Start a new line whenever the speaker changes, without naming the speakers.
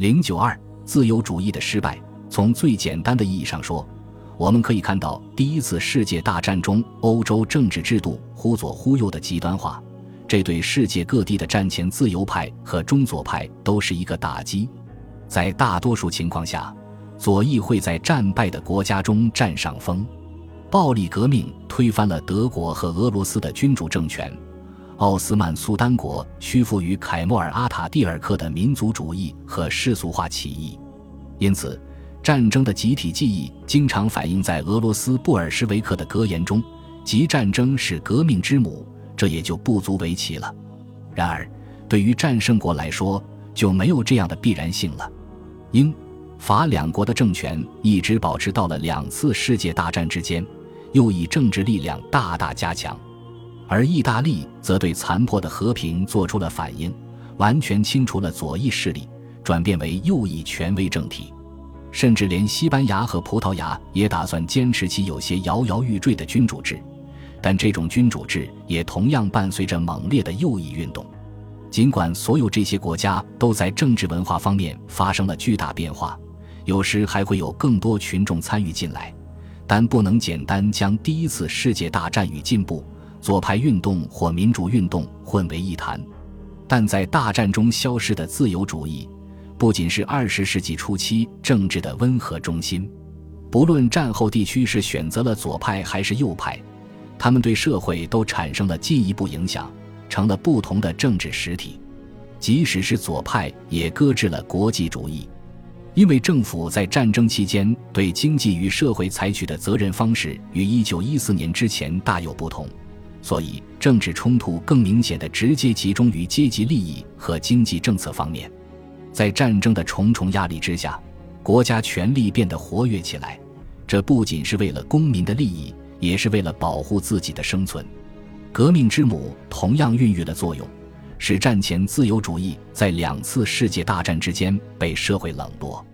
零九二自由主义的失败。从最简单的意义上说，我们可以看到第一次世界大战中欧洲政治制度忽左忽右的极端化，这对世界各地的战前自由派和中左派都是一个打击。在大多数情况下，左翼会在战败的国家中占上风。暴力革命推翻了德国和俄罗斯的君主政权。奥斯曼苏丹国屈服于凯莫尔阿塔蒂尔克的民族主义和世俗化起义，因此，战争的集体记忆经常反映在俄罗斯布尔什维克的格言中，即战争是革命之母，这也就不足为奇了。然而，对于战胜国来说，就没有这样的必然性了。英、法两国的政权一直保持到了两次世界大战之间，又以政治力量大大加强。而意大利则对残破的和平做出了反应，完全清除了左翼势力，转变为右翼权威政体，甚至连西班牙和葡萄牙也打算坚持其有些摇摇欲坠的君主制，但这种君主制也同样伴随着猛烈的右翼运动。尽管所有这些国家都在政治文化方面发生了巨大变化，有时还会有更多群众参与进来，但不能简单将第一次世界大战与进步。左派运动或民主运动混为一谈，但在大战中消失的自由主义，不仅是二十世纪初期政治的温和中心。不论战后地区是选择了左派还是右派，他们对社会都产生了进一步影响，成了不同的政治实体。即使是左派，也搁置了国际主义，因为政府在战争期间对经济与社会采取的责任方式与一九一四年之前大有不同。所以，政治冲突更明显的直接集中于阶级利益和经济政策方面。在战争的重重压力之下，国家权力变得活跃起来。这不仅是为了公民的利益，也是为了保护自己的生存。革命之母同样孕育了作用，使战前自由主义在两次世界大战之间被社会冷落。